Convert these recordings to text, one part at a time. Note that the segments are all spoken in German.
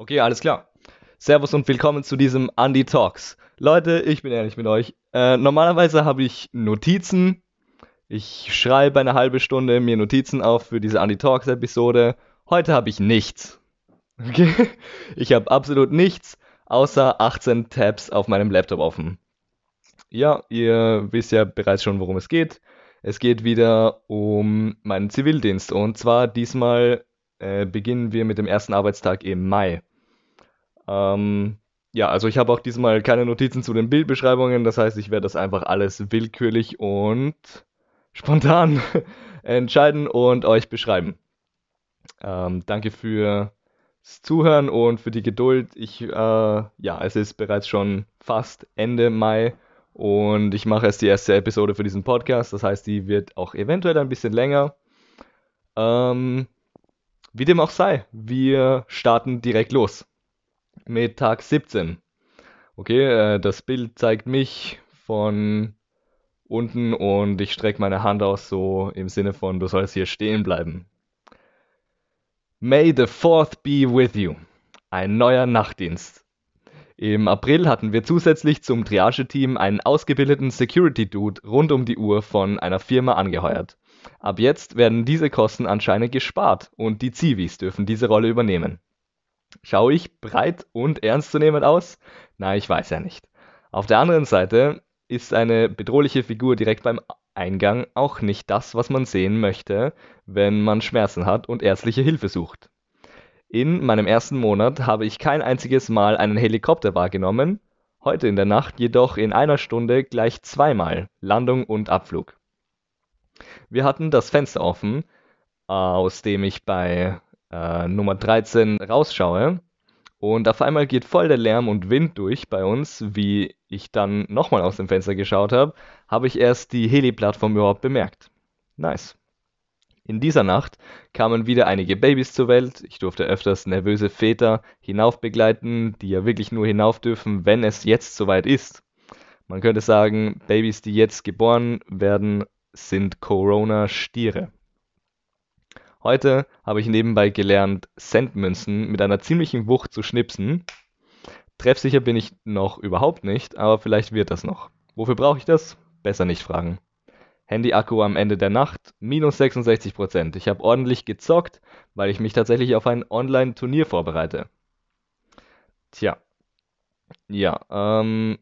Okay, alles klar. Servus und willkommen zu diesem Andy Talks. Leute, ich bin ehrlich mit euch. Äh, normalerweise habe ich Notizen. Ich schreibe eine halbe Stunde mir Notizen auf für diese Andy Talks Episode. Heute habe ich nichts. Okay? Ich habe absolut nichts außer 18 Tabs auf meinem Laptop offen. Ja, ihr wisst ja bereits schon, worum es geht. Es geht wieder um meinen Zivildienst und zwar diesmal äh, beginnen wir mit dem ersten Arbeitstag im Mai. Ähm, ja, also ich habe auch diesmal keine Notizen zu den Bildbeschreibungen, das heißt, ich werde das einfach alles willkürlich und spontan entscheiden und euch beschreiben. Ähm, danke fürs Zuhören und für die Geduld. Ich, äh, ja, es ist bereits schon fast Ende Mai und ich mache jetzt die erste Episode für diesen Podcast. Das heißt, die wird auch eventuell ein bisschen länger. Ähm, wie dem auch sei, wir starten direkt los mit Tag 17. Okay, äh, das Bild zeigt mich von unten und ich strecke meine Hand aus, so im Sinne von, du sollst hier stehen bleiben. May the 4th be with you. Ein neuer Nachtdienst. Im April hatten wir zusätzlich zum Triage-Team einen ausgebildeten Security-Dude rund um die Uhr von einer Firma angeheuert. Ab jetzt werden diese Kosten anscheinend gespart und die Zivis dürfen diese Rolle übernehmen. Schaue ich breit und ernstzunehmend aus? Na, ich weiß ja nicht. Auf der anderen Seite ist eine bedrohliche Figur direkt beim Eingang auch nicht das, was man sehen möchte, wenn man Schmerzen hat und ärztliche Hilfe sucht. In meinem ersten Monat habe ich kein einziges Mal einen Helikopter wahrgenommen, heute in der Nacht jedoch in einer Stunde gleich zweimal Landung und Abflug. Wir hatten das Fenster offen, aus dem ich bei äh, Nummer 13 rausschaue. Und auf einmal geht voll der Lärm und Wind durch bei uns. Wie ich dann nochmal aus dem Fenster geschaut habe, habe ich erst die Heli-Plattform überhaupt bemerkt. Nice. In dieser Nacht kamen wieder einige Babys zur Welt. Ich durfte öfters nervöse Väter hinaufbegleiten, die ja wirklich nur hinauf dürfen, wenn es jetzt soweit ist. Man könnte sagen, Babys, die jetzt geboren werden, sind Corona-Stiere. Heute habe ich nebenbei gelernt, Centmünzen mit einer ziemlichen Wucht zu schnipsen. Treffsicher bin ich noch überhaupt nicht, aber vielleicht wird das noch. Wofür brauche ich das? Besser nicht fragen. Handy-Akku am Ende der Nacht, minus 66%. Ich habe ordentlich gezockt, weil ich mich tatsächlich auf ein Online-Turnier vorbereite. Tja. Ja, ähm,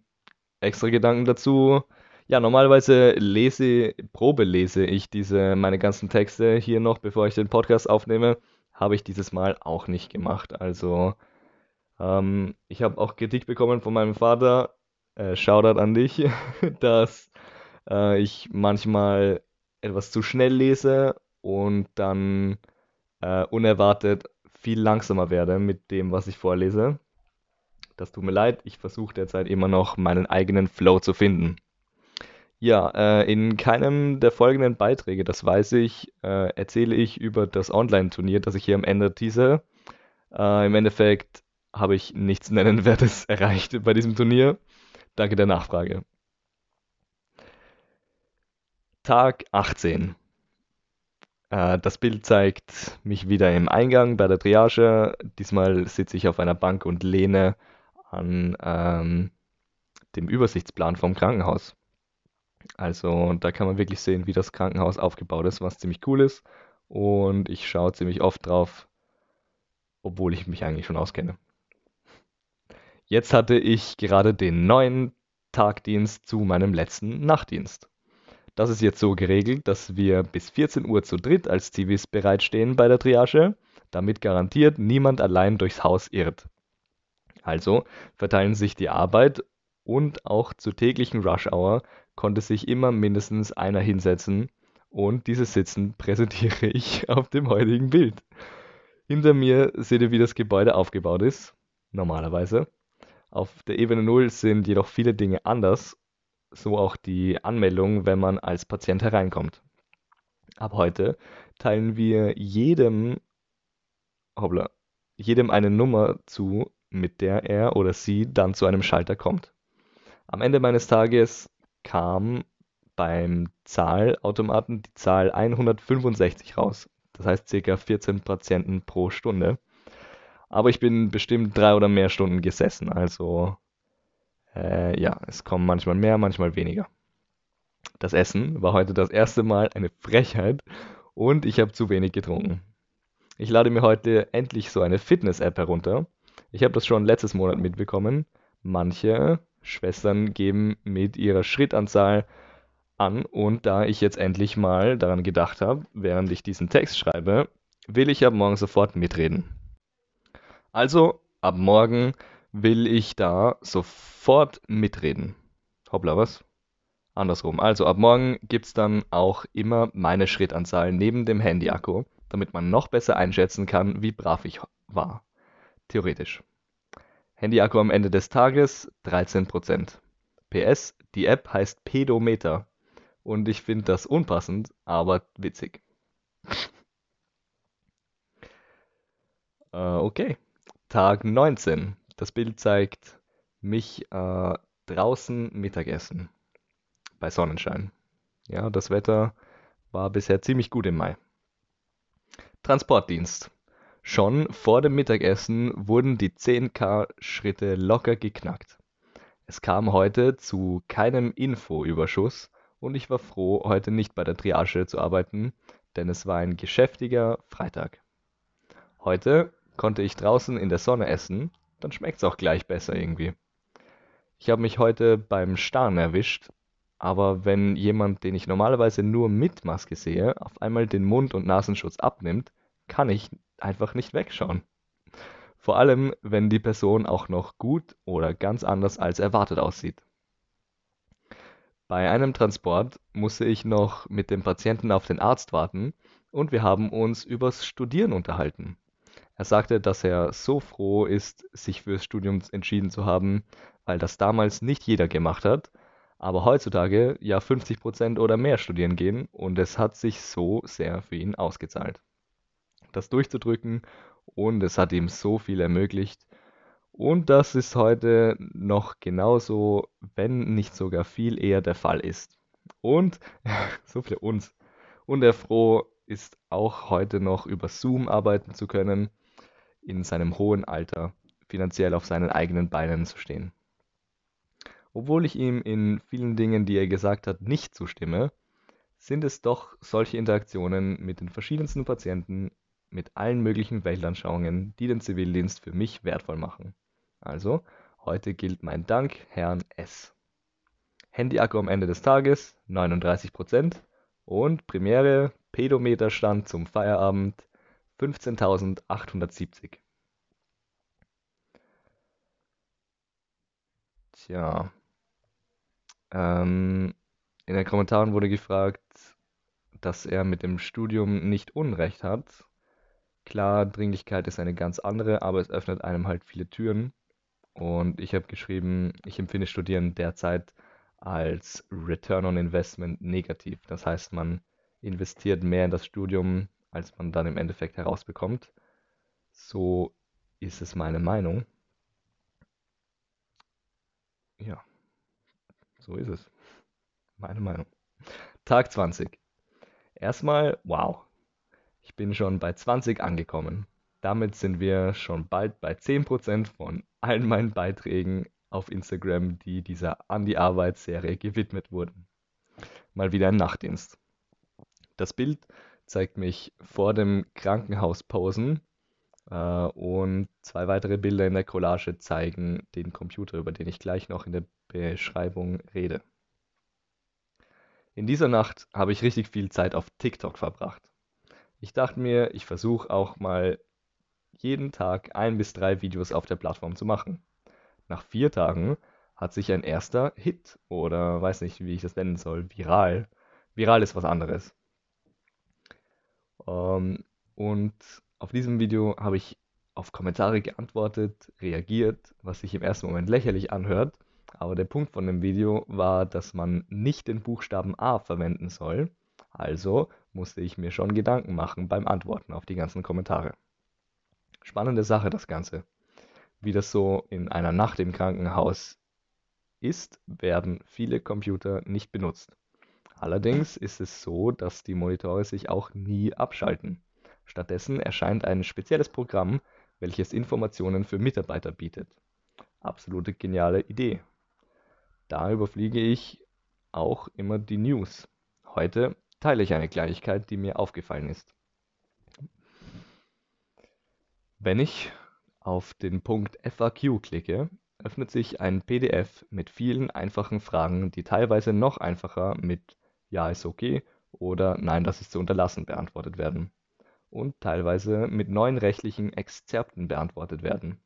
extra Gedanken dazu. Ja, normalerweise lese, probelese ich diese, meine ganzen Texte hier noch, bevor ich den Podcast aufnehme. Habe ich dieses Mal auch nicht gemacht. Also, ähm, ich habe auch Kritik bekommen von meinem Vater, äh, Shoutout an dich, dass äh, ich manchmal etwas zu schnell lese und dann äh, unerwartet viel langsamer werde mit dem, was ich vorlese. Das tut mir leid, ich versuche derzeit immer noch meinen eigenen Flow zu finden. Ja, äh, in keinem der folgenden Beiträge, das weiß ich, äh, erzähle ich über das Online-Turnier, das ich hier am Ende tease. Äh, Im Endeffekt habe ich nichts Nennenswertes erreicht bei diesem Turnier. Danke der Nachfrage. Tag 18. Äh, das Bild zeigt mich wieder im Eingang bei der Triage. Diesmal sitze ich auf einer Bank und lehne an ähm, dem Übersichtsplan vom Krankenhaus. Also da kann man wirklich sehen, wie das Krankenhaus aufgebaut ist, was ziemlich cool ist. Und ich schaue ziemlich oft drauf, obwohl ich mich eigentlich schon auskenne. Jetzt hatte ich gerade den neuen Tagdienst zu meinem letzten Nachtdienst. Das ist jetzt so geregelt, dass wir bis 14 Uhr zu dritt als Zivis bereitstehen bei der Triage, damit garantiert niemand allein durchs Haus irrt. Also verteilen sich die Arbeit und auch zur täglichen Rush Hour konnte sich immer mindestens einer hinsetzen und dieses Sitzen präsentiere ich auf dem heutigen Bild. Hinter mir seht ihr, wie das Gebäude aufgebaut ist, normalerweise. Auf der Ebene 0 sind jedoch viele Dinge anders, so auch die Anmeldung, wenn man als Patient hereinkommt. Ab heute teilen wir jedem, hoppla, jedem eine Nummer zu, mit der er oder sie dann zu einem Schalter kommt. Am Ende meines Tages kam beim Zahlautomaten die Zahl 165 raus. Das heißt ca. 14 Patienten pro Stunde. Aber ich bin bestimmt drei oder mehr Stunden gesessen. Also äh, ja, es kommen manchmal mehr, manchmal weniger. Das Essen war heute das erste Mal eine Frechheit und ich habe zu wenig getrunken. Ich lade mir heute endlich so eine Fitness-App herunter. Ich habe das schon letztes Monat mitbekommen. Manche Schwestern geben mit ihrer Schrittanzahl an und da ich jetzt endlich mal daran gedacht habe, während ich diesen Text schreibe, will ich ab morgen sofort mitreden. Also ab morgen will ich da sofort mitreden. Hoppla, was? Andersrum. Also ab morgen gibt es dann auch immer meine Schrittanzahl neben dem Handy-Akku, damit man noch besser einschätzen kann, wie brav ich war. Theoretisch. Handy-Akku am Ende des Tages 13%. PS, die App heißt Pedometer. Und ich finde das unpassend, aber witzig. äh, okay. Tag 19. Das Bild zeigt mich äh, draußen Mittagessen bei Sonnenschein. Ja, das Wetter war bisher ziemlich gut im Mai. Transportdienst. Schon vor dem Mittagessen wurden die 10k Schritte locker geknackt. Es kam heute zu keinem Infoüberschuss und ich war froh, heute nicht bei der Triage zu arbeiten, denn es war ein geschäftiger Freitag. Heute konnte ich draußen in der Sonne essen, dann schmeckt's auch gleich besser irgendwie. Ich habe mich heute beim Starren erwischt, aber wenn jemand, den ich normalerweise nur mit Maske sehe, auf einmal den Mund- und Nasenschutz abnimmt, kann ich einfach nicht wegschauen. Vor allem, wenn die Person auch noch gut oder ganz anders als erwartet aussieht. Bei einem Transport musste ich noch mit dem Patienten auf den Arzt warten und wir haben uns übers Studieren unterhalten. Er sagte, dass er so froh ist, sich fürs Studium entschieden zu haben, weil das damals nicht jeder gemacht hat, aber heutzutage ja 50% oder mehr studieren gehen und es hat sich so sehr für ihn ausgezahlt. Das durchzudrücken und es hat ihm so viel ermöglicht und das ist heute noch genauso, wenn nicht sogar viel eher der Fall ist. Und so für uns. Und er froh ist auch heute noch über Zoom arbeiten zu können, in seinem hohen Alter finanziell auf seinen eigenen Beinen zu stehen. Obwohl ich ihm in vielen Dingen, die er gesagt hat, nicht zustimme, sind es doch solche Interaktionen mit den verschiedensten Patienten, mit allen möglichen Weltanschauungen, die den Zivildienst für mich wertvoll machen. Also, heute gilt mein Dank Herrn S. Handy-Akku am Ende des Tages 39% und Premiere Pedometerstand zum Feierabend 15.870. Tja. Ähm, in den Kommentaren wurde gefragt, dass er mit dem Studium nicht Unrecht hat. Klar, Dringlichkeit ist eine ganz andere, aber es öffnet einem halt viele Türen. Und ich habe geschrieben, ich empfinde Studieren derzeit als Return on Investment negativ. Das heißt, man investiert mehr in das Studium, als man dann im Endeffekt herausbekommt. So ist es meine Meinung. Ja, so ist es. Meine Meinung. Tag 20. Erstmal, wow. Ich bin schon bei 20 angekommen. Damit sind wir schon bald bei 10% von allen meinen Beiträgen auf Instagram, die dieser An die Arbeit-Serie gewidmet wurden. Mal wieder ein Nachtdienst. Das Bild zeigt mich vor dem Krankenhaus posen äh, und zwei weitere Bilder in der Collage zeigen den Computer, über den ich gleich noch in der Beschreibung rede. In dieser Nacht habe ich richtig viel Zeit auf TikTok verbracht. Ich dachte mir, ich versuche auch mal jeden Tag ein bis drei Videos auf der Plattform zu machen. Nach vier Tagen hat sich ein erster Hit oder weiß nicht, wie ich das nennen soll, viral. Viral ist was anderes. Ähm, und auf diesem Video habe ich auf Kommentare geantwortet, reagiert, was sich im ersten Moment lächerlich anhört. Aber der Punkt von dem Video war, dass man nicht den Buchstaben A verwenden soll. Also musste ich mir schon Gedanken machen beim Antworten auf die ganzen Kommentare. Spannende Sache das Ganze. Wie das so in einer Nacht im Krankenhaus ist, werden viele Computer nicht benutzt. Allerdings ist es so, dass die Monitore sich auch nie abschalten. Stattdessen erscheint ein spezielles Programm, welches Informationen für Mitarbeiter bietet. Absolute geniale Idee. Da überfliege ich auch immer die News. Heute teile ich eine Kleinigkeit, die mir aufgefallen ist. Wenn ich auf den Punkt FAQ klicke, öffnet sich ein PDF mit vielen einfachen Fragen, die teilweise noch einfacher mit Ja ist okay oder Nein, das ist zu unterlassen beantwortet werden und teilweise mit neuen rechtlichen Exzerpten beantwortet werden.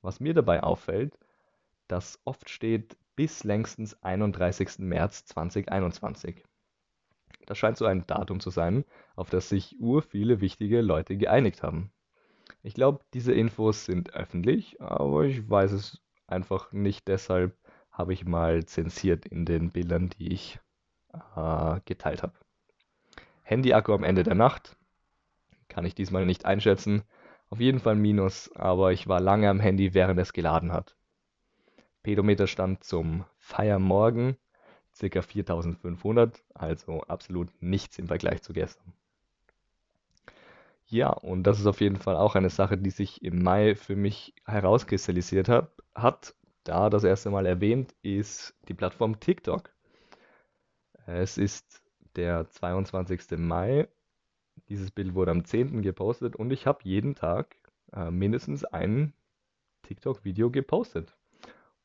Was mir dabei auffällt, dass oft steht bis längstens 31. März 2021. Das scheint so ein Datum zu sein, auf das sich ur viele wichtige Leute geeinigt haben. Ich glaube, diese Infos sind öffentlich, aber ich weiß es einfach nicht. Deshalb habe ich mal zensiert in den Bildern, die ich äh, geteilt habe. Handy-Akku am Ende der Nacht kann ich diesmal nicht einschätzen. Auf jeden Fall Minus, aber ich war lange am Handy, während es geladen hat. Pedometerstand zum Feiermorgen ca. 4500, also absolut nichts im Vergleich zu gestern. Ja, und das ist auf jeden Fall auch eine Sache, die sich im Mai für mich herauskristallisiert hat. hat. Da das erste Mal erwähnt ist die Plattform TikTok. Es ist der 22. Mai. Dieses Bild wurde am 10. gepostet und ich habe jeden Tag äh, mindestens ein TikTok-Video gepostet.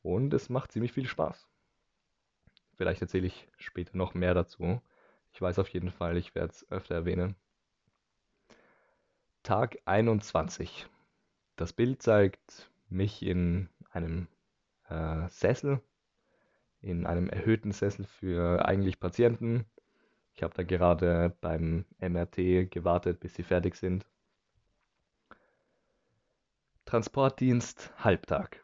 Und es macht ziemlich viel Spaß. Vielleicht erzähle ich später noch mehr dazu. Ich weiß auf jeden Fall, ich werde es öfter erwähnen. Tag 21. Das Bild zeigt mich in einem äh, Sessel, in einem erhöhten Sessel für eigentlich Patienten. Ich habe da gerade beim MRT gewartet, bis sie fertig sind. Transportdienst Halbtag.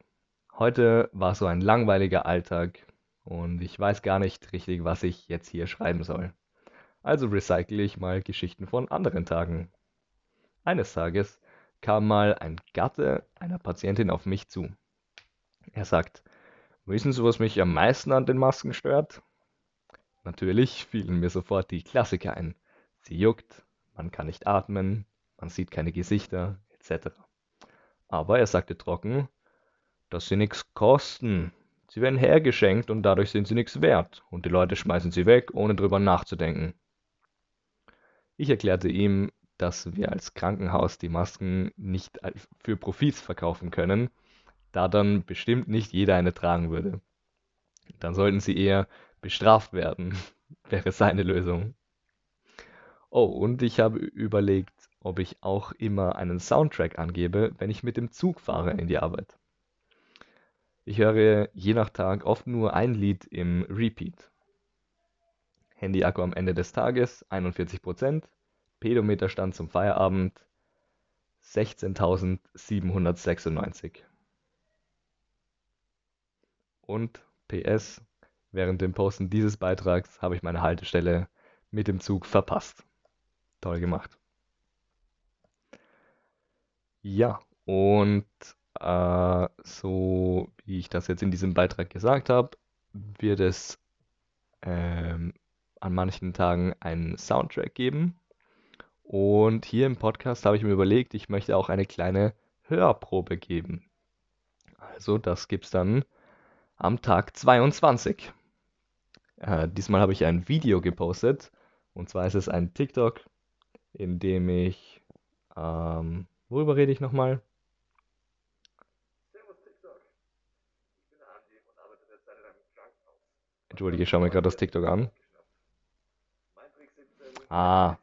Heute war so ein langweiliger Alltag und ich weiß gar nicht richtig, was ich jetzt hier schreiben soll. Also recycle ich mal Geschichten von anderen Tagen. Eines Tages kam mal ein Gatte einer Patientin auf mich zu. Er sagt, wissen Sie, was mich am meisten an den Masken stört? Natürlich fielen mir sofort die Klassiker ein. Sie juckt, man kann nicht atmen, man sieht keine Gesichter, etc. Aber er sagte trocken, dass sie nichts kosten. Sie werden hergeschenkt und dadurch sind sie nichts wert und die Leute schmeißen sie weg, ohne drüber nachzudenken. Ich erklärte ihm, dass wir als Krankenhaus die Masken nicht für Profits verkaufen können, da dann bestimmt nicht jeder eine tragen würde. Dann sollten sie eher bestraft werden, wäre seine Lösung. Oh, und ich habe überlegt, ob ich auch immer einen Soundtrack angebe, wenn ich mit dem Zug fahre in die Arbeit. Ich höre je nach Tag oft nur ein Lied im Repeat. Handy-Akku am Ende des Tages 41%, Pedometerstand zum Feierabend 16.796. Und PS, während dem Posten dieses Beitrags habe ich meine Haltestelle mit dem Zug verpasst. Toll gemacht. Ja, und äh, so wie ich das jetzt in diesem Beitrag gesagt habe, wird es ähm, an manchen Tagen einen Soundtrack geben. Und hier im Podcast habe ich mir überlegt, ich möchte auch eine kleine Hörprobe geben. Also das gibt es dann am Tag 22. Äh, diesmal habe ich ein Video gepostet. Und zwar ist es ein TikTok, in dem ich... Ähm, worüber rede ich nochmal? Entschuldige, ich schaue mir gerade das TikTok an. Ah,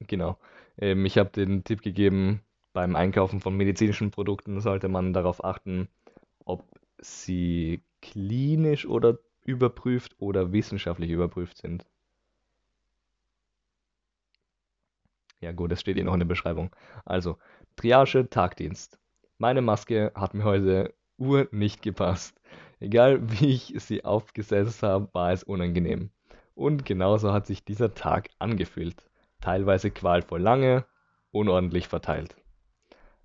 genau. Ähm, ich habe den Tipp gegeben, beim Einkaufen von medizinischen Produkten sollte man darauf achten, ob sie klinisch oder überprüft oder wissenschaftlich überprüft sind. Ja gut, das steht hier noch in der Beschreibung. Also, Triage, Tagdienst. Meine Maske hat mir heute ur nicht gepasst. Egal wie ich sie aufgesetzt habe, war es unangenehm. Und genauso hat sich dieser Tag angefühlt. Teilweise qualvoll lange, unordentlich verteilt.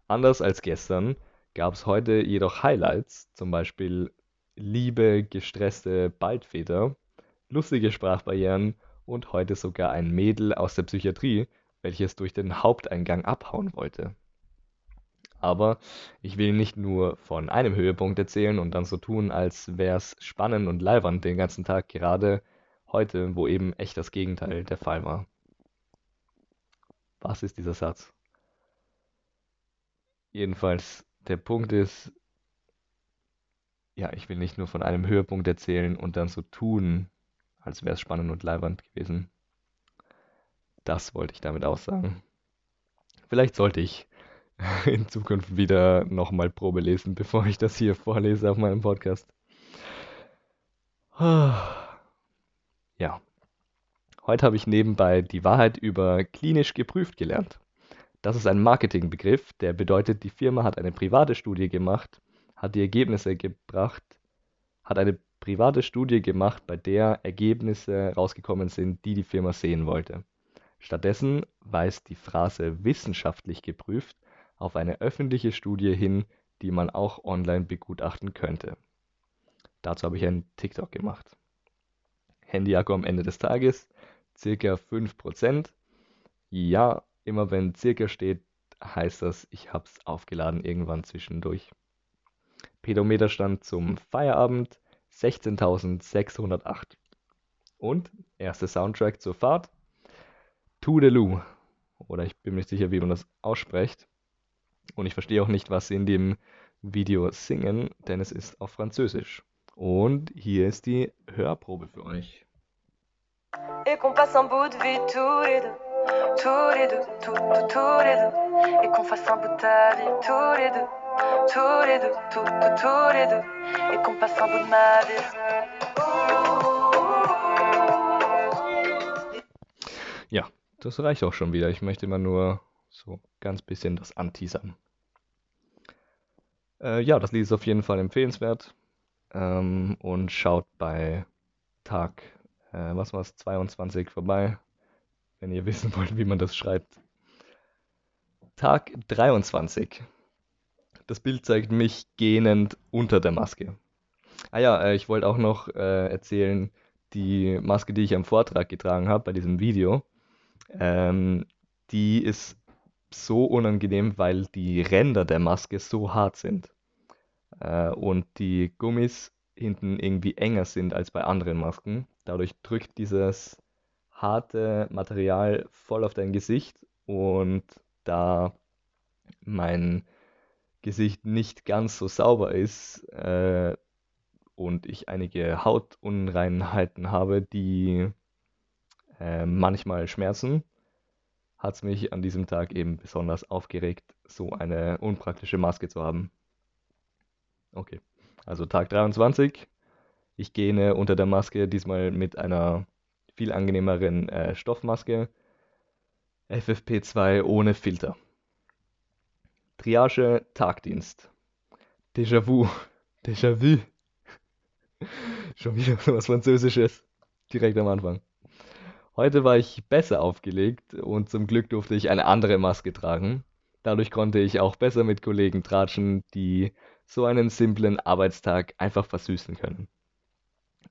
Anders als gestern gab es heute jedoch Highlights, zum Beispiel liebe, gestresste Baldväter, lustige Sprachbarrieren und heute sogar ein Mädel aus der Psychiatrie, welches durch den Haupteingang abhauen wollte. Aber ich will nicht nur von einem Höhepunkt erzählen und dann so tun, als wäre es spannend und leibernd den ganzen Tag, gerade heute, wo eben echt das Gegenteil der Fall war. Was ist dieser Satz? Jedenfalls, der Punkt ist, ja, ich will nicht nur von einem Höhepunkt erzählen und dann so tun, als wäre es spannend und leibernd gewesen. Das wollte ich damit aussagen. Vielleicht sollte ich in Zukunft wieder nochmal Probe lesen, bevor ich das hier vorlese auf meinem Podcast. Ja. Heute habe ich nebenbei die Wahrheit über klinisch geprüft gelernt. Das ist ein Marketingbegriff, der bedeutet, die Firma hat eine private Studie gemacht, hat die Ergebnisse gebracht, hat eine private Studie gemacht, bei der Ergebnisse rausgekommen sind, die die Firma sehen wollte. Stattdessen weist die Phrase wissenschaftlich geprüft auf eine öffentliche Studie hin, die man auch online begutachten könnte. Dazu habe ich einen TikTok gemacht. Handy-Akku am Ende des Tages, circa 5%. Ja, immer wenn circa steht, heißt das, ich habe es aufgeladen irgendwann zwischendurch. Pedometerstand zum Feierabend 16.608. Und erster Soundtrack zur Fahrt Toodaloo. Oder ich bin mir nicht sicher, wie man das ausspricht. Und ich verstehe auch nicht, was sie in dem Video singen, denn es ist auf Französisch. Und hier ist die Hörprobe für euch. Et qu'on passe un bout de vie tous les deux, tous les deux, tous, tous, tous les deux. Et qu'on fasse un bout de ta vie tous les deux, tous les deux, tous, tous, tous les deux. Et qu'on passe un bout de ma vie. Ja, das reicht auch schon wieder. Ich möchte immer nur so ganz bisschen das anteasern. Äh, ja, das Lied ist auf jeden Fall empfehlenswert. Ähm, und schaut bei Tag, äh, was war es, 22 vorbei, wenn ihr wissen wollt, wie man das schreibt. Tag 23. Das Bild zeigt mich gähnend unter der Maske. Ah ja, äh, ich wollte auch noch äh, erzählen, die Maske, die ich am Vortrag getragen habe, bei diesem Video, ähm, die ist so unangenehm, weil die Ränder der Maske so hart sind äh, und die Gummis hinten irgendwie enger sind als bei anderen Masken. Dadurch drückt dieses harte Material voll auf dein Gesicht und da mein Gesicht nicht ganz so sauber ist äh, und ich einige Hautunreinheiten habe, die äh, manchmal schmerzen, hat es mich an diesem Tag eben besonders aufgeregt, so eine unpraktische Maske zu haben. Okay, also Tag 23. Ich gehe unter der Maske, diesmal mit einer viel angenehmeren äh, Stoffmaske. FFP2 ohne Filter. Triage, Tagdienst. Déjà-vu. Déjà-vu. Schon wieder was Französisches. Direkt am Anfang. Heute war ich besser aufgelegt und zum Glück durfte ich eine andere Maske tragen. Dadurch konnte ich auch besser mit Kollegen tratschen, die so einen simplen Arbeitstag einfach versüßen können.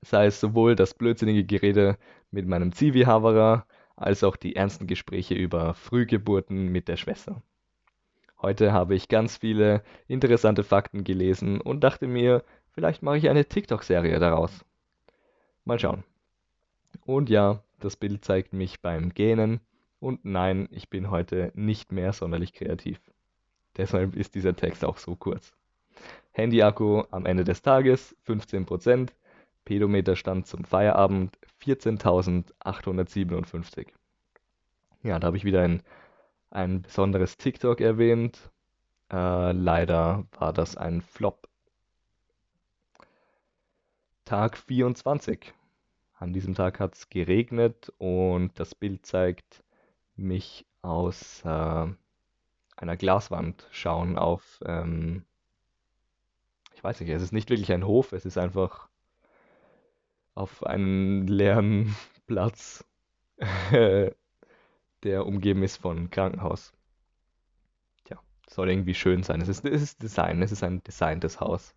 Sei es sowohl das blödsinnige Gerede mit meinem Zivi-Haverer, als auch die ernsten Gespräche über Frühgeburten mit der Schwester. Heute habe ich ganz viele interessante Fakten gelesen und dachte mir, vielleicht mache ich eine TikTok-Serie daraus. Mal schauen. Und ja, das Bild zeigt mich beim Gähnen. Und nein, ich bin heute nicht mehr sonderlich kreativ. Deshalb ist dieser Text auch so kurz. Handy-Akku am Ende des Tages 15%, Pedometerstand zum Feierabend 14.857. Ja, da habe ich wieder ein, ein besonderes TikTok erwähnt. Äh, leider war das ein Flop. Tag 24. An diesem Tag hat es geregnet und das Bild zeigt mich aus äh, einer Glaswand schauen auf, ähm, ich weiß nicht, es ist nicht wirklich ein Hof, es ist einfach auf einem leeren Platz, der umgeben ist von Krankenhaus. Tja, soll irgendwie schön sein. Es ist, es ist Design, es ist ein designtes Haus.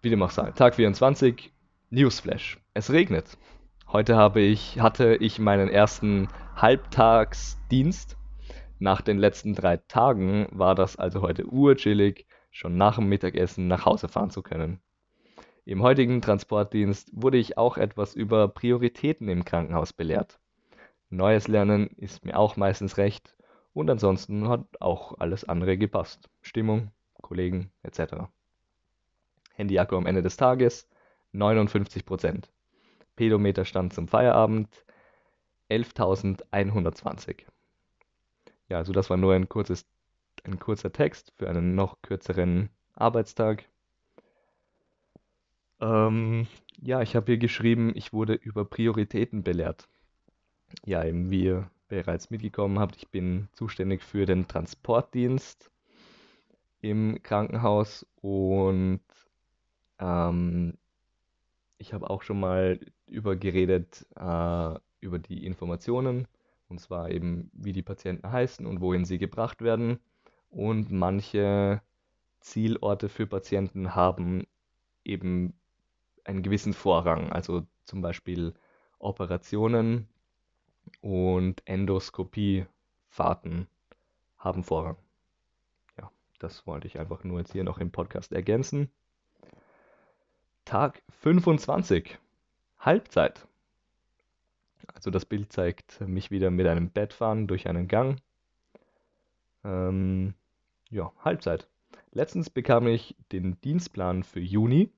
Wie dem auch sei. Tag 24, Newsflash. Es regnet. Heute habe ich, hatte ich meinen ersten Halbtagsdienst. Nach den letzten drei Tagen war das also heute urchillig, schon nach dem Mittagessen nach Hause fahren zu können. Im heutigen Transportdienst wurde ich auch etwas über Prioritäten im Krankenhaus belehrt. Neues Lernen ist mir auch meistens recht und ansonsten hat auch alles andere gepasst. Stimmung, Kollegen etc. Handy-Akku am Ende des Tages 59%. Pedometerstand zum Feierabend 11.120. Ja, also das war nur ein kurzes, ein kurzer Text für einen noch kürzeren Arbeitstag. Ähm, ja, ich habe hier geschrieben, ich wurde über Prioritäten belehrt. Ja, eben wie ihr bereits mitgekommen habt, ich bin zuständig für den Transportdienst im Krankenhaus und ähm, ich habe auch schon mal über äh, über die Informationen, und zwar eben, wie die Patienten heißen und wohin sie gebracht werden. Und manche Zielorte für Patienten haben eben einen gewissen Vorrang, also zum Beispiel Operationen und Endoskopiefahrten haben Vorrang. Ja, das wollte ich einfach nur jetzt hier noch im Podcast ergänzen. Tag 25. Halbzeit. Also das Bild zeigt mich wieder mit einem Bett fahren durch einen Gang. Ähm, ja, Halbzeit. Letztens bekam ich den Dienstplan für Juni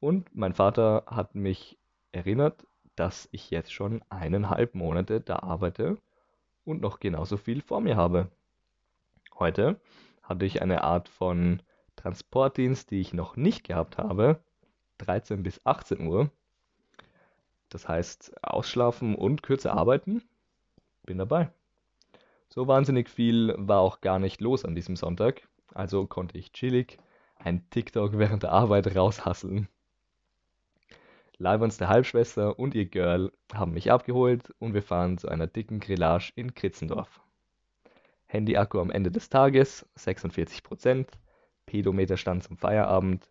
und mein Vater hat mich erinnert, dass ich jetzt schon eineinhalb Monate da arbeite und noch genauso viel vor mir habe. Heute hatte ich eine Art von Transportdienst, die ich noch nicht gehabt habe, 13 bis 18 Uhr. Das heißt, ausschlafen und kürzer arbeiten. Bin dabei. So wahnsinnig viel war auch gar nicht los an diesem Sonntag, also konnte ich chillig ein TikTok während der Arbeit raushasseln. Leibons der Halbschwester und ihr Girl haben mich abgeholt und wir fahren zu einer dicken Grillage in Kritzendorf. Handy-Akku am Ende des Tages 46%, Pedometerstand zum Feierabend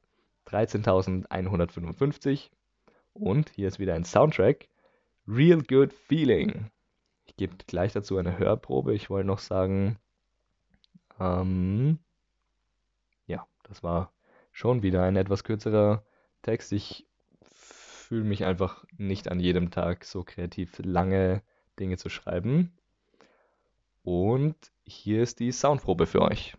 13.155 und hier ist wieder ein Soundtrack. Real Good Feeling. Ich gebe gleich dazu eine Hörprobe. Ich wollte noch sagen, ähm, ja, das war schon wieder ein etwas kürzerer Text. Ich fühle mich einfach nicht an jedem Tag so kreativ lange Dinge zu schreiben. Und hier ist die Soundprobe für euch.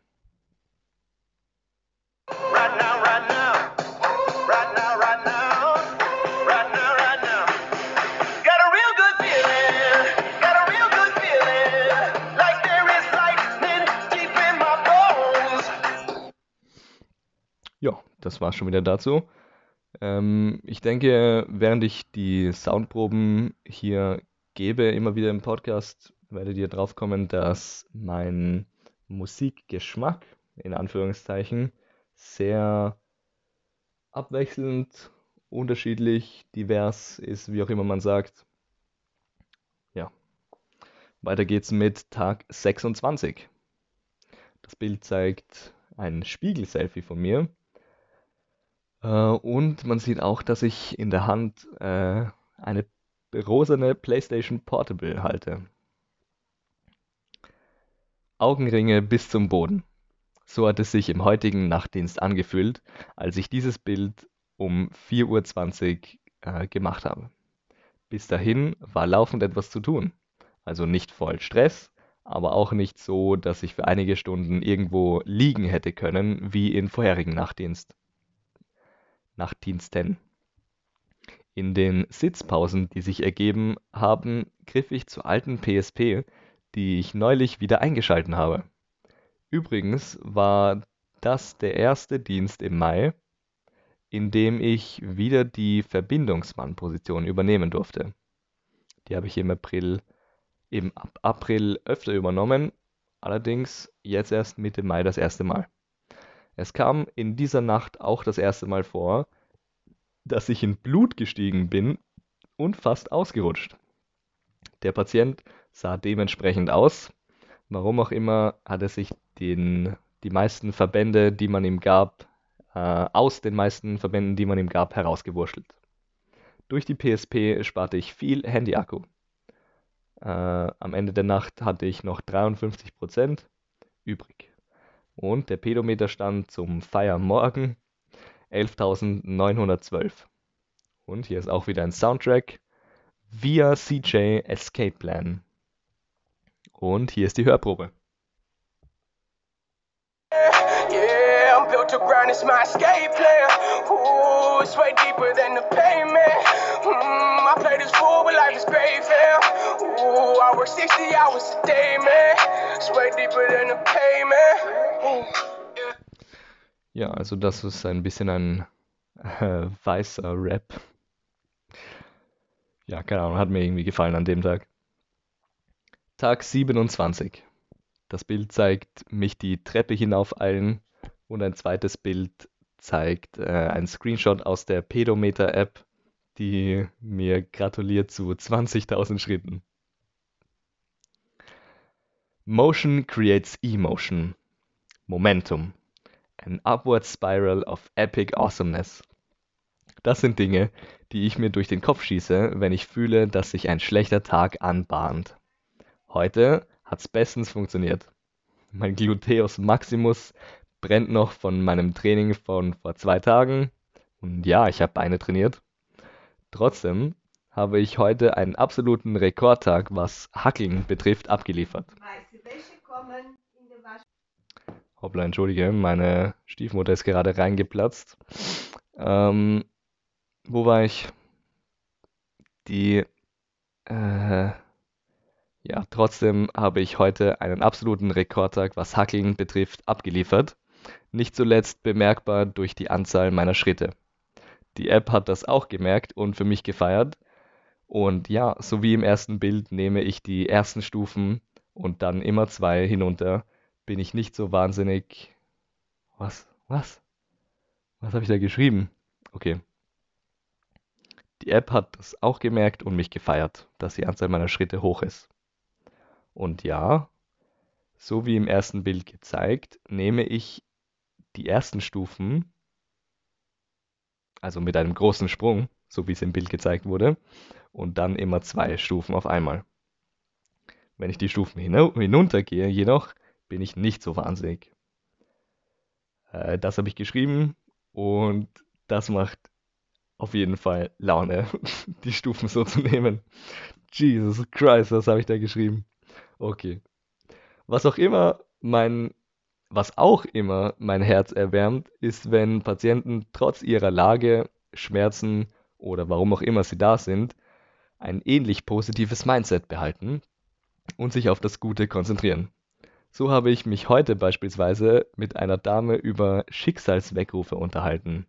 Das war schon wieder dazu. Ähm, ich denke, während ich die Soundproben hier gebe, immer wieder im Podcast, werdet ihr drauf kommen, dass mein Musikgeschmack, in Anführungszeichen, sehr abwechselnd, unterschiedlich, divers ist, wie auch immer man sagt. Ja. Weiter geht's mit Tag 26. Das Bild zeigt ein Spiegel-Selfie von mir und man sieht auch, dass ich in der Hand äh, eine rosane PlayStation Portable halte. Augenringe bis zum Boden. So hat es sich im heutigen Nachtdienst angefühlt, als ich dieses Bild um 4.20 Uhr äh, gemacht habe. Bis dahin war laufend etwas zu tun. Also nicht voll Stress, aber auch nicht so, dass ich für einige Stunden irgendwo liegen hätte können, wie in vorherigen Nachtdienst. Nachtdiensten. In den Sitzpausen, die sich ergeben haben, griff ich zur alten PSP, die ich neulich wieder eingeschalten habe. Übrigens war das der erste Dienst im Mai, in dem ich wieder die Verbindungsmann-Position übernehmen durfte. Die habe ich im April, im April öfter übernommen, allerdings jetzt erst Mitte Mai das erste Mal. Es kam in dieser Nacht auch das erste Mal vor, dass ich in Blut gestiegen bin und fast ausgerutscht. Der Patient sah dementsprechend aus. Warum auch immer hat er sich den, die meisten Verbände, die man ihm gab, äh, aus den meisten Verbänden, die man ihm gab, herausgewurschtelt. Durch die PSP sparte ich viel Handy-Akku. Äh, am Ende der Nacht hatte ich noch 53% übrig. Und der Pedometerstand zum Feiermorgen 11.912. Und hier ist auch wieder ein Soundtrack via CJ Escape Plan. Und hier ist die Hörprobe. Yeah, I'm built to grind, it's my escape plan. Ooh, it's way deeper than the payment. Mm, I play this fool, but life is great, fam. I work 60 hours a day, man. It's way deeper than the payment. Ja, also das ist ein bisschen ein äh, weißer Rap. Ja, keine Ahnung, hat mir irgendwie gefallen an dem Tag. Tag 27. Das Bild zeigt mich die Treppe hinaufeilen und ein zweites Bild zeigt äh, ein Screenshot aus der Pedometer-App, die mir gratuliert zu 20.000 Schritten. Motion creates emotion. Momentum. An upward spiral of epic awesomeness. Das sind Dinge, die ich mir durch den Kopf schieße, wenn ich fühle, dass sich ein schlechter Tag anbahnt. Heute hat's bestens funktioniert. Mein Gluteus Maximus brennt noch von meinem Training von vor zwei Tagen. Und ja, ich habe Beine trainiert. Trotzdem habe ich heute einen absoluten Rekordtag, was Hackeln betrifft, abgeliefert. Hoppla, entschuldige, meine Stiefmutter ist gerade reingeplatzt. Ähm, wo war ich? Die, äh, ja, trotzdem habe ich heute einen absoluten Rekordtag, was Hackeln betrifft, abgeliefert. Nicht zuletzt bemerkbar durch die Anzahl meiner Schritte. Die App hat das auch gemerkt und für mich gefeiert. Und ja, so wie im ersten Bild nehme ich die ersten Stufen und dann immer zwei hinunter, bin ich nicht so wahnsinnig. Was? Was? Was habe ich da geschrieben? Okay. Die App hat das auch gemerkt und mich gefeiert, dass die Anzahl meiner Schritte hoch ist. Und ja, so wie im ersten Bild gezeigt, nehme ich die ersten Stufen, also mit einem großen Sprung, so wie es im Bild gezeigt wurde, und dann immer zwei Stufen auf einmal. Wenn ich die Stufen hinuntergehe, jedoch, bin ich nicht so wahnsinnig. Äh, das habe ich geschrieben und das macht auf jeden Fall Laune, die Stufen so zu nehmen. Jesus Christ, was habe ich da geschrieben? Okay. Was auch immer mein was auch immer mein Herz erwärmt, ist, wenn Patienten trotz ihrer Lage, Schmerzen oder warum auch immer sie da sind, ein ähnlich positives Mindset behalten und sich auf das Gute konzentrieren. So habe ich mich heute beispielsweise mit einer Dame über Schicksalsweckrufe unterhalten.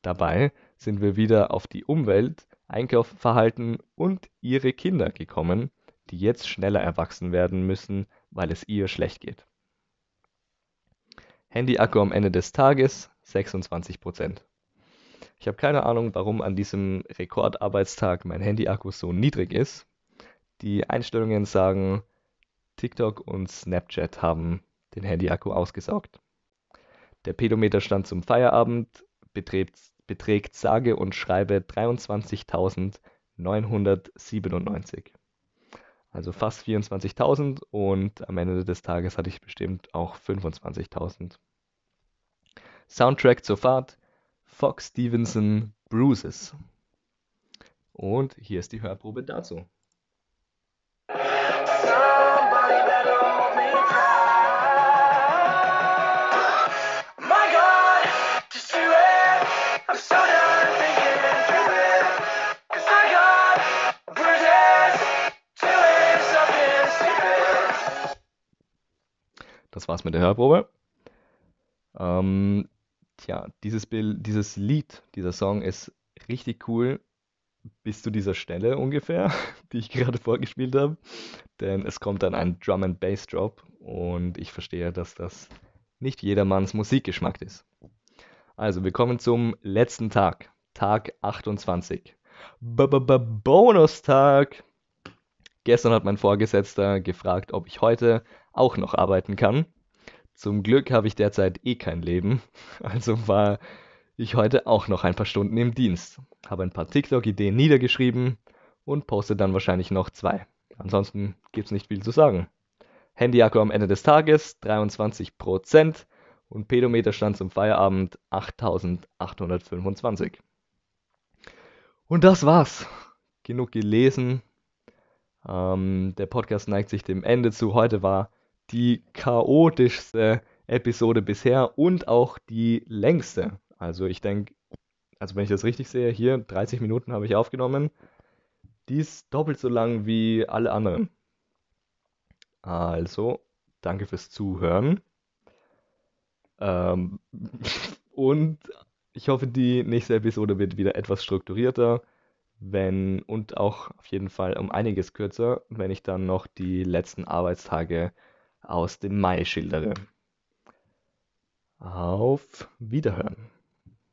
Dabei sind wir wieder auf die Umwelt, Einkaufverhalten und ihre Kinder gekommen, die jetzt schneller erwachsen werden müssen, weil es ihr schlecht geht. Handy-Akku am Ende des Tages 26%. Ich habe keine Ahnung, warum an diesem Rekordarbeitstag mein Handy-Akku so niedrig ist. Die Einstellungen sagen, TikTok und Snapchat haben den Handy-Akku ausgesaugt. Der Pedometerstand zum Feierabend beträgt, beträgt sage und schreibe 23.997. Also fast 24.000 und am Ende des Tages hatte ich bestimmt auch 25.000. Soundtrack zur Fahrt Fox Stevenson Bruises. Und hier ist die Hörprobe dazu. Das war's mit der Hörprobe. Ähm, tja, dieses Bild, dieses Lied, dieser Song ist richtig cool bis zu dieser Stelle ungefähr, die ich gerade vorgespielt habe. Denn es kommt dann ein Drum and Bass Drop und ich verstehe, dass das nicht jedermanns Musikgeschmack ist. Also, wir kommen zum letzten Tag, Tag 28. B -b -b Bonustag! Gestern hat mein Vorgesetzter gefragt, ob ich heute auch noch arbeiten kann. Zum Glück habe ich derzeit eh kein Leben, also war ich heute auch noch ein paar Stunden im Dienst, habe ein paar TikTok-Ideen niedergeschrieben und poste dann wahrscheinlich noch zwei. ansonsten gibt es nicht viel zu sagen. Handy-Akku am Ende des Tages 23% und Pedometerstand zum Feierabend 8825. Und das war's. Genug gelesen. Ähm, der Podcast neigt sich dem Ende zu. Heute war die chaotischste Episode bisher und auch die längste. Also ich denke, also wenn ich das richtig sehe, hier 30 Minuten habe ich aufgenommen. Die ist doppelt so lang wie alle anderen. Also, danke fürs Zuhören. Ähm, und ich hoffe, die nächste Episode wird wieder etwas strukturierter, wenn und auch auf jeden Fall um einiges kürzer, wenn ich dann noch die letzten Arbeitstage aus dem Mai schildere. Auf Wiederhören.